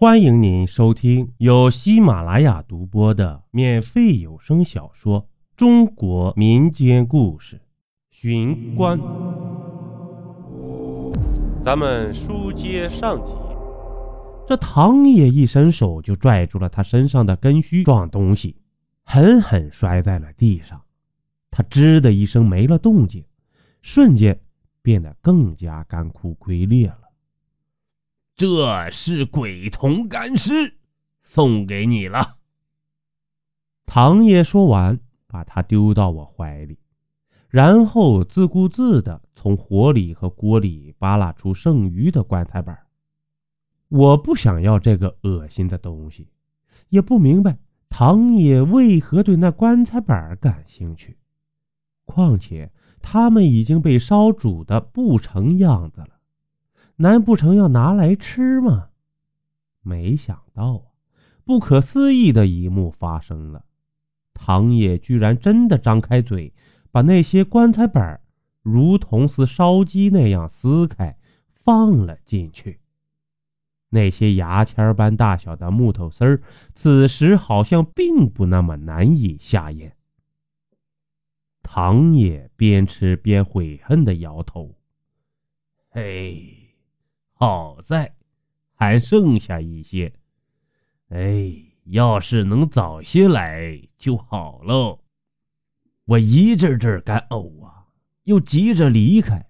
欢迎您收听由喜马拉雅独播的免费有声小说《中国民间故事·寻关》。咱们书接上集，这唐爷一伸手就拽住了他身上的根须状东西，狠狠摔在了地上。他吱的一声没了动静，瞬间变得更加干枯龟裂了。这是鬼童干尸，送给你了。唐爷说完，把它丢到我怀里，然后自顾自的从火里和锅里扒拉出剩余的棺材板。我不想要这个恶心的东西，也不明白唐爷为何对那棺材板感兴趣。况且他们已经被烧煮的不成样子了。难不成要拿来吃吗？没想到啊，不可思议的一幕发生了，唐野居然真的张开嘴，把那些棺材板如同似烧鸡那样撕开，放了进去。那些牙签般大小的木头丝儿，此时好像并不那么难以下咽。唐野边吃边悔恨的摇头：“嘿。”好在还剩下一些，哎，要是能早些来就好喽。我一阵阵干呕啊，又急着离开，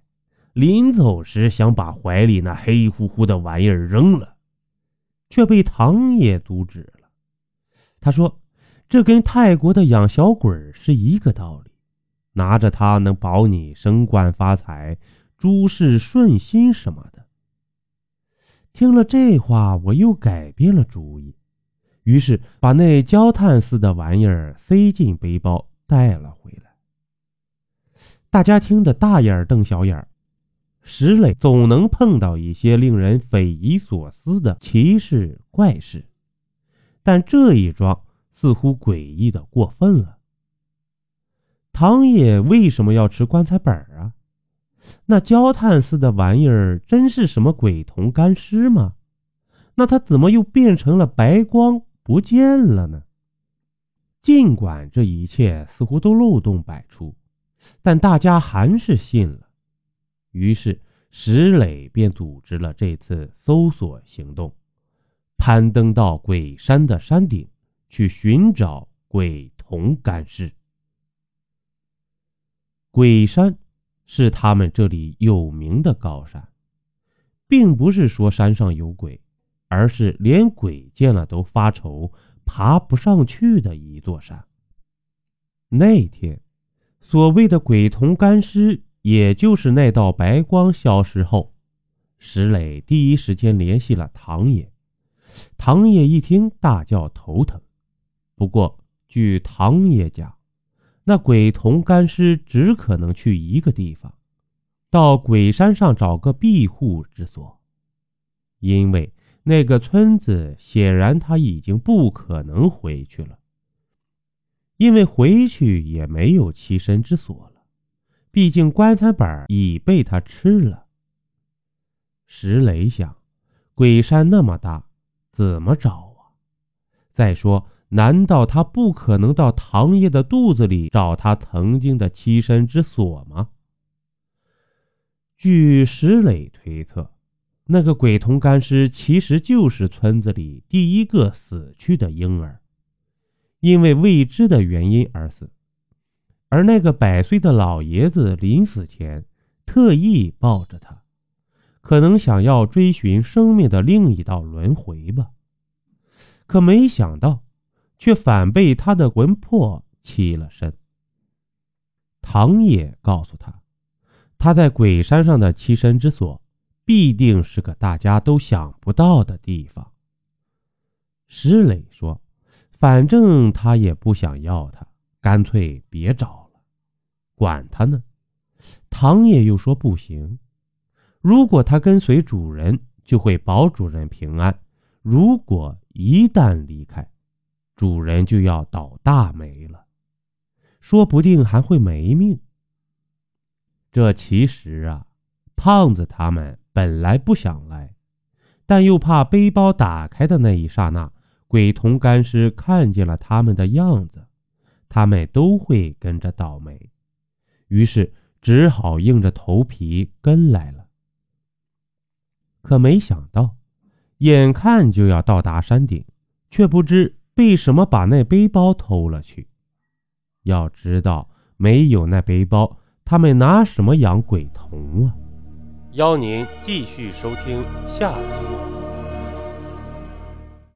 临走时想把怀里那黑乎乎的玩意儿扔了，却被唐爷阻止了。他说：“这跟泰国的养小鬼是一个道理，拿着它能保你升官发财、诸事顺心什么的。”听了这话，我又改变了主意，于是把那焦炭似的玩意儿塞进背包带了回来。大家听得大眼瞪小眼。石磊总能碰到一些令人匪夷所思的奇事怪事，但这一桩似乎诡异的过分了。唐野为什么要吃棺材本啊？那焦炭似的玩意儿真是什么鬼童干尸吗？那他怎么又变成了白光不见了呢？尽管这一切似乎都漏洞百出，但大家还是信了。于是石磊便组织了这次搜索行动，攀登到鬼山的山顶去寻找鬼童干尸。鬼山。是他们这里有名的高山，并不是说山上有鬼，而是连鬼见了都发愁、爬不上去的一座山。那天，所谓的鬼童干尸，也就是那道白光消失后，石磊第一时间联系了唐爷。唐爷一听，大叫头疼。不过，据唐爷讲，那鬼童干尸只可能去一个地方，到鬼山上找个庇护之所，因为那个村子显然他已经不可能回去了，因为回去也没有栖身之所了，毕竟棺材板已被他吃了。石雷想，鬼山那么大，怎么找啊？再说。难道他不可能到唐爷的肚子里找他曾经的栖身之所吗？据石磊推测，那个鬼童干尸其实就是村子里第一个死去的婴儿，因为未知的原因而死。而那个百岁的老爷子临死前特意抱着他，可能想要追寻生命的另一道轮回吧。可没想到。却反被他的魂魄欺了身。唐爷告诉他，他在鬼山上的栖身之所，必定是个大家都想不到的地方。石磊说：“反正他也不想要他，干脆别找了，管他呢。”唐爷又说：“不行，如果他跟随主人，就会保主人平安；如果一旦离开，”主人就要倒大霉了，说不定还会没命。这其实啊，胖子他们本来不想来，但又怕背包打开的那一刹那，鬼童干尸看见了他们的样子，他们都会跟着倒霉，于是只好硬着头皮跟来了。可没想到，眼看就要到达山顶，却不知为什么把那背包偷了去。要知道，没有那背包，他们拿什么养鬼童啊？邀您继续收听下集。